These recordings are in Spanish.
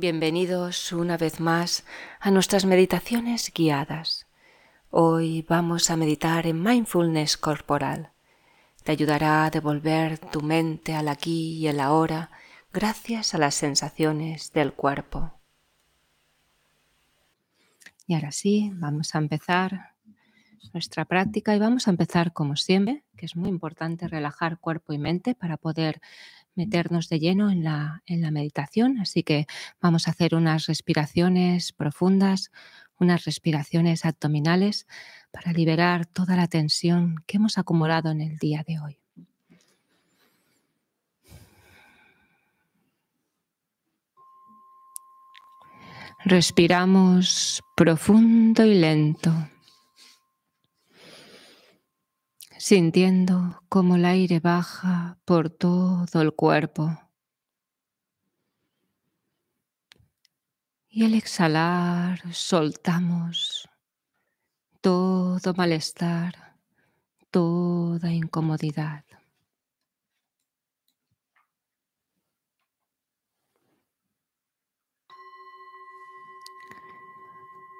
Bienvenidos una vez más a nuestras meditaciones guiadas. Hoy vamos a meditar en mindfulness corporal. Te ayudará a devolver tu mente al aquí y el ahora gracias a las sensaciones del cuerpo. Y ahora sí, vamos a empezar nuestra práctica y vamos a empezar como siempre, que es muy importante relajar cuerpo y mente para poder meternos de lleno en la, en la meditación. Así que vamos a hacer unas respiraciones profundas, unas respiraciones abdominales para liberar toda la tensión que hemos acumulado en el día de hoy. Respiramos profundo y lento sintiendo cómo el aire baja por todo el cuerpo. Y al exhalar soltamos todo malestar, toda incomodidad.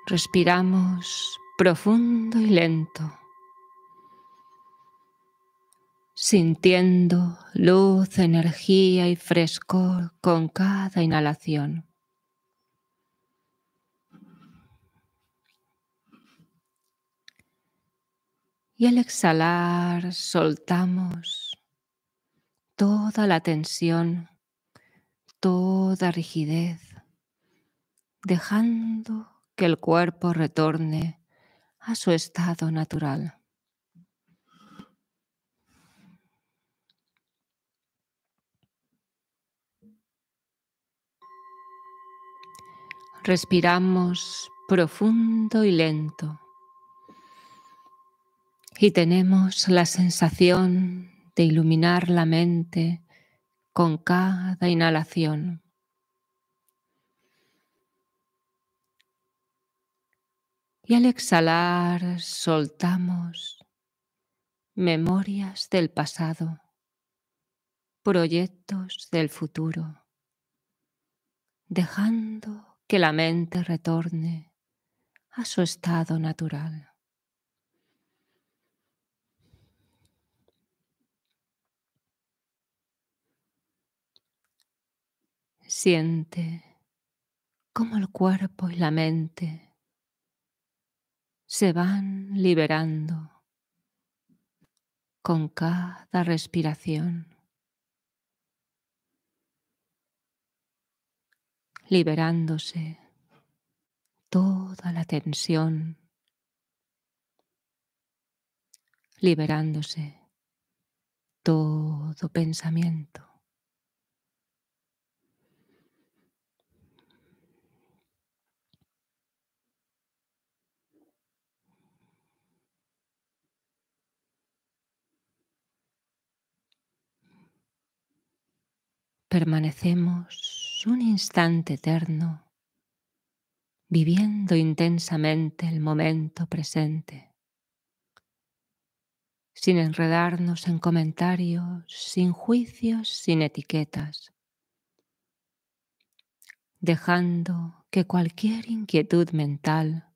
Respiramos profundo y lento sintiendo luz, energía y frescor con cada inhalación. Y al exhalar soltamos toda la tensión, toda rigidez, dejando que el cuerpo retorne a su estado natural. Respiramos profundo y lento. Y tenemos la sensación de iluminar la mente con cada inhalación. Y al exhalar soltamos memorias del pasado, proyectos del futuro, dejando que la mente retorne a su estado natural. Siente cómo el cuerpo y la mente se van liberando con cada respiración. Liberándose. Toda la tensión, liberándose. Todo pensamiento. Permanecemos un instante eterno, viviendo intensamente el momento presente, sin enredarnos en comentarios, sin juicios, sin etiquetas, dejando que cualquier inquietud mental,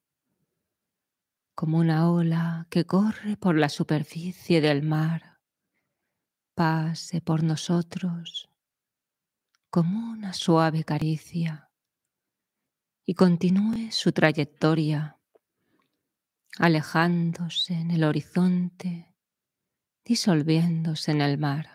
como una ola que corre por la superficie del mar, pase por nosotros como una suave caricia y continúe su trayectoria, alejándose en el horizonte, disolviéndose en el mar.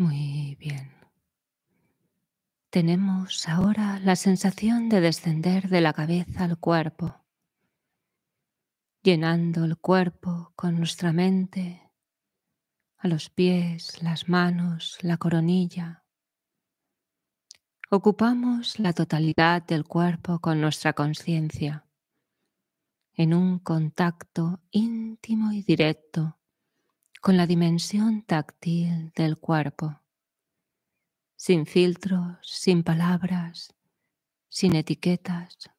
Muy bien. Tenemos ahora la sensación de descender de la cabeza al cuerpo, llenando el cuerpo con nuestra mente, a los pies, las manos, la coronilla. Ocupamos la totalidad del cuerpo con nuestra conciencia, en un contacto íntimo y directo con la dimensión táctil del cuerpo sin filtros, sin palabras, sin etiquetas.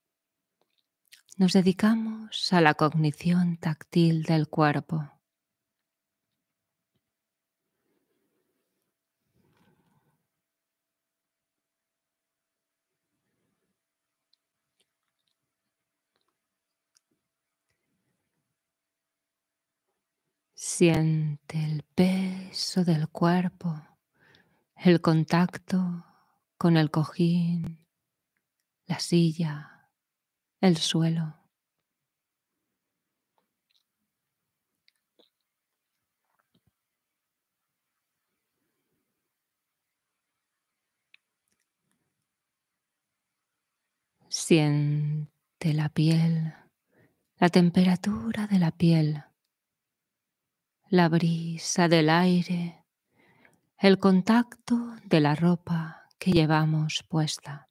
Nos dedicamos a la cognición táctil del cuerpo. Siente el peso del cuerpo el contacto con el cojín, la silla, el suelo. Siente la piel, la temperatura de la piel, la brisa del aire el contacto de la ropa que llevamos puesta.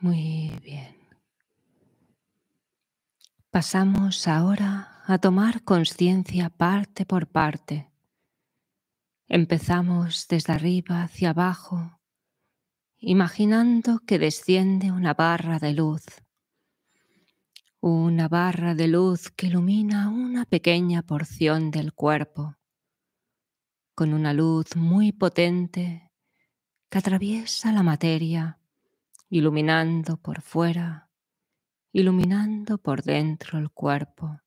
Muy bien. Pasamos ahora a tomar conciencia parte por parte. Empezamos desde arriba hacia abajo, imaginando que desciende una barra de luz. Una barra de luz que ilumina una pequeña porción del cuerpo, con una luz muy potente que atraviesa la materia, iluminando por fuera iluminando por dentro el cuerpo.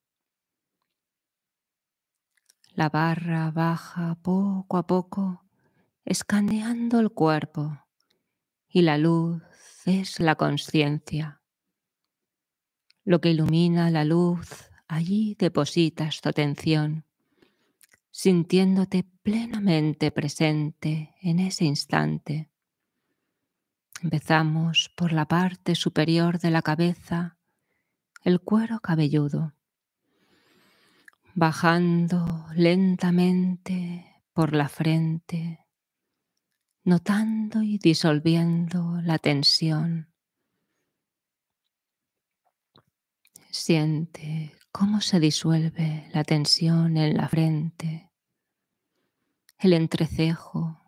La barra baja poco a poco, escaneando el cuerpo y la luz es la conciencia. Lo que ilumina la luz, allí depositas tu atención, sintiéndote plenamente presente en ese instante Empezamos por la parte superior de la cabeza, el cuero cabelludo, bajando lentamente por la frente, notando y disolviendo la tensión. Siente cómo se disuelve la tensión en la frente, el entrecejo,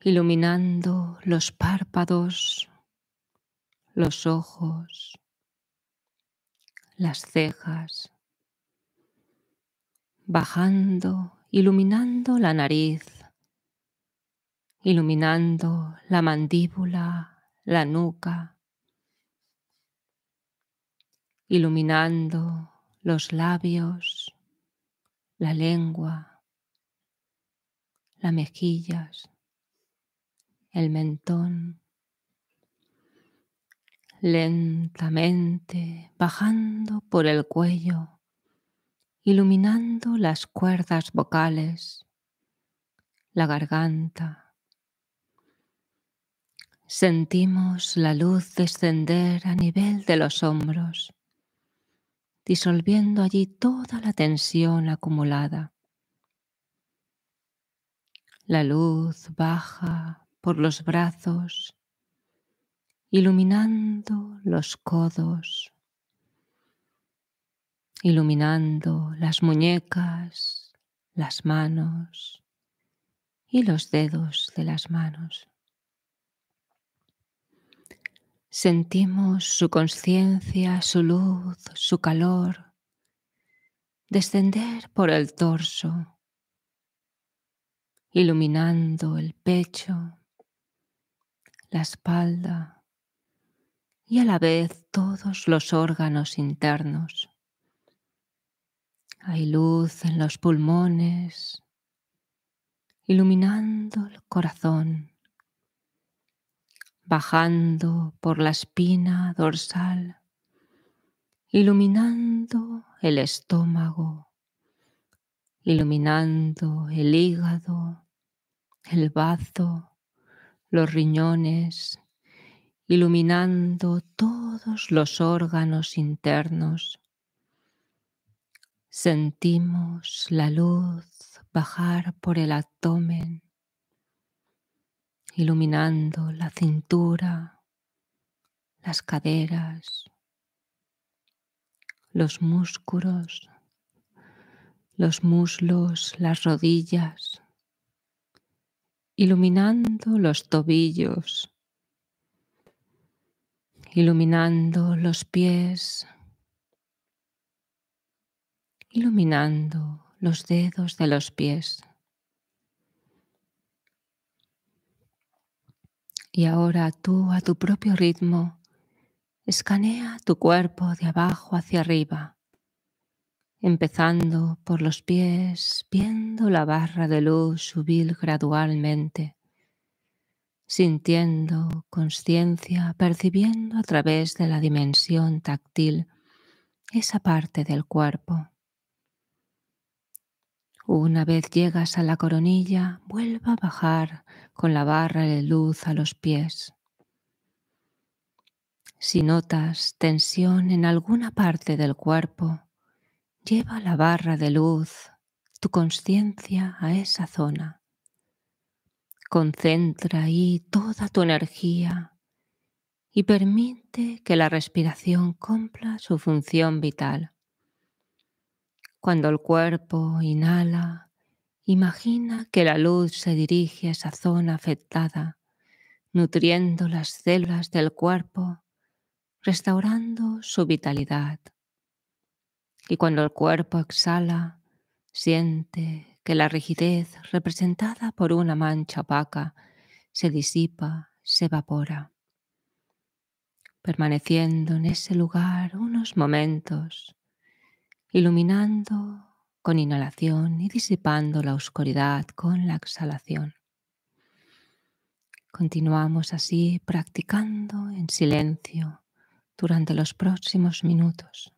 iluminando los párpados, los ojos, las cejas, bajando, iluminando la nariz, iluminando la mandíbula, la nuca, iluminando los labios, la lengua, las mejillas el mentón, lentamente bajando por el cuello, iluminando las cuerdas vocales, la garganta. Sentimos la luz descender a nivel de los hombros, disolviendo allí toda la tensión acumulada. La luz baja por los brazos, iluminando los codos, iluminando las muñecas, las manos y los dedos de las manos. Sentimos su conciencia, su luz, su calor descender por el torso, iluminando el pecho, la espalda y a la vez todos los órganos internos. Hay luz en los pulmones, iluminando el corazón, bajando por la espina dorsal, iluminando el estómago, iluminando el hígado, el bazo, los riñones, iluminando todos los órganos internos. Sentimos la luz bajar por el abdomen, iluminando la cintura, las caderas, los músculos, los muslos, las rodillas, iluminando los tobillos, iluminando los pies, iluminando los dedos de los pies. Y ahora tú a tu propio ritmo escanea tu cuerpo de abajo hacia arriba, empezando por los pies, viendo la barra de luz subir gradualmente sintiendo conciencia, percibiendo a través de la dimensión táctil esa parte del cuerpo. Una vez llegas a la coronilla, vuelva a bajar con la barra de luz a los pies. Si notas tensión en alguna parte del cuerpo, lleva la barra de luz, tu conciencia a esa zona. Concentra ahí toda tu energía y permite que la respiración cumpla su función vital. Cuando el cuerpo inhala, imagina que la luz se dirige a esa zona afectada, nutriendo las células del cuerpo, restaurando su vitalidad. Y cuando el cuerpo exhala, siente que la rigidez representada por una mancha opaca se disipa, se evapora, permaneciendo en ese lugar unos momentos, iluminando con inhalación y disipando la oscuridad con la exhalación. Continuamos así practicando en silencio durante los próximos minutos.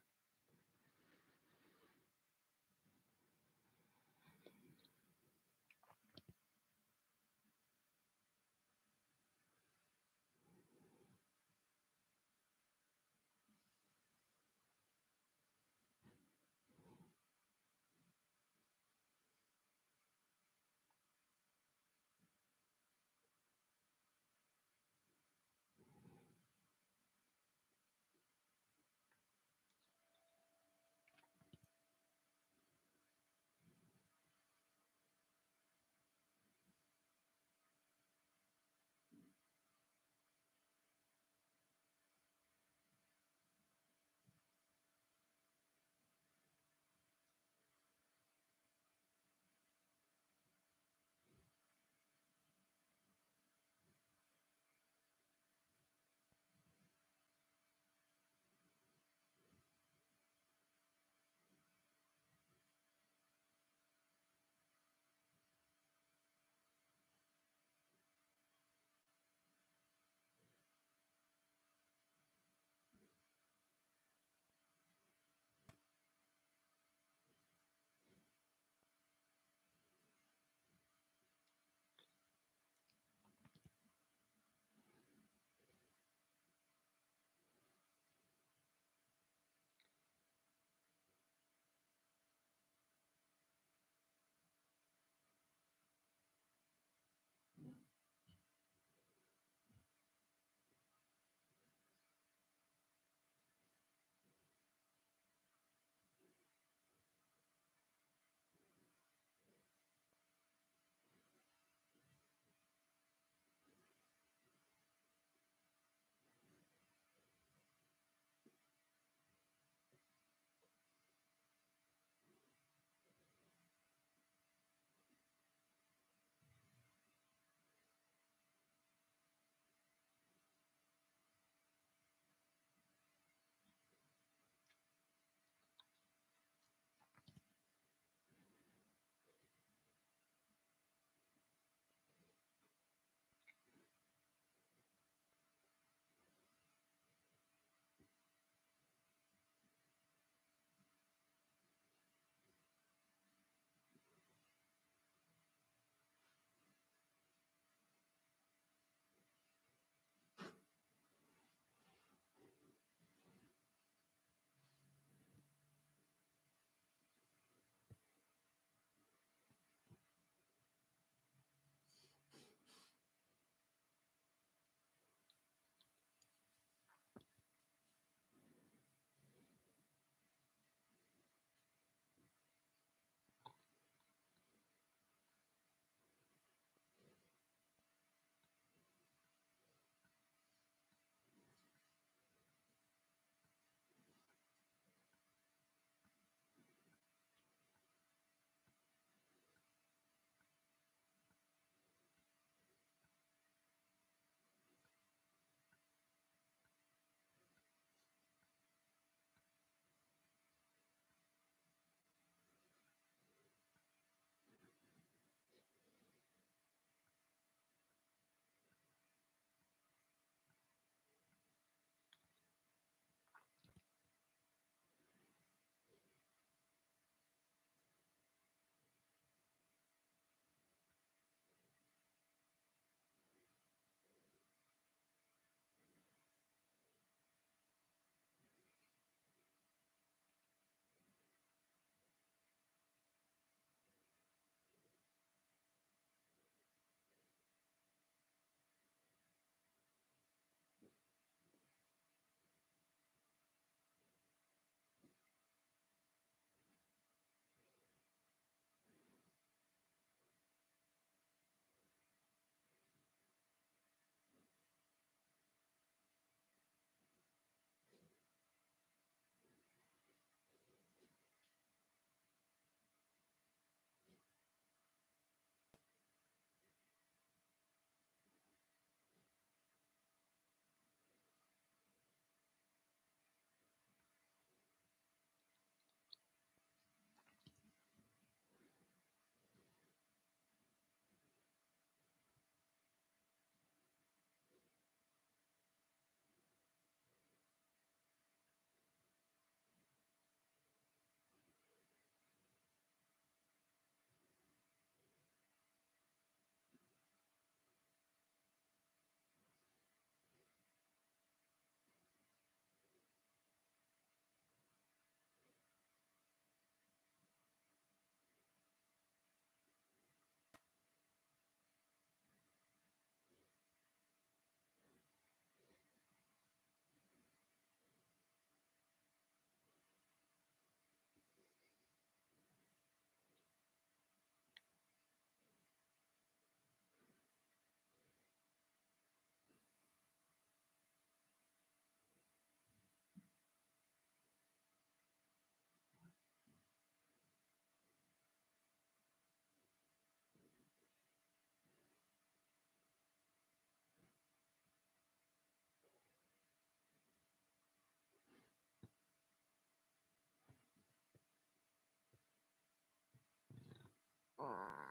Uh.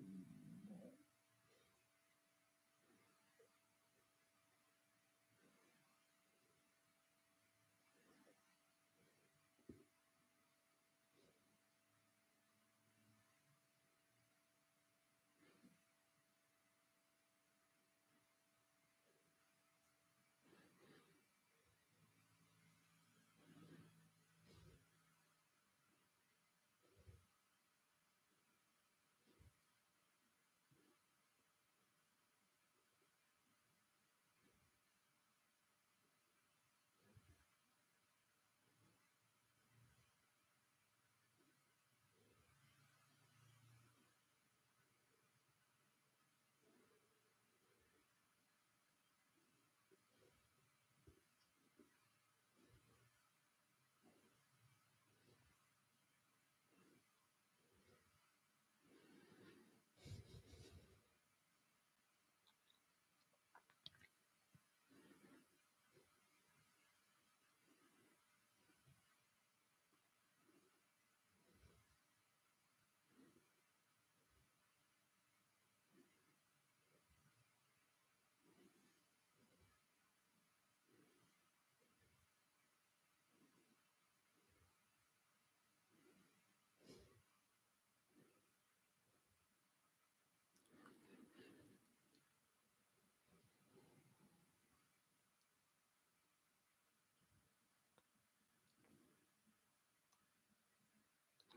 Mm-hmm.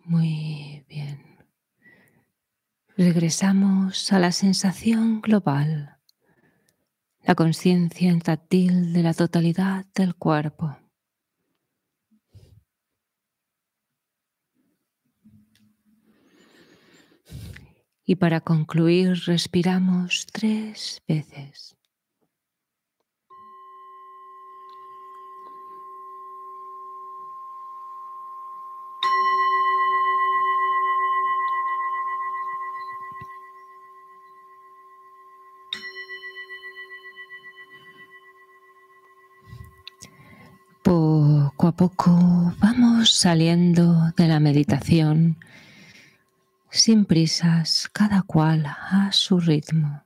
Muy bien. Regresamos a la sensación global, la conciencia táctil de la totalidad del cuerpo. Y para concluir, respiramos tres veces. Poco vamos saliendo de la meditación sin prisas, cada cual a su ritmo.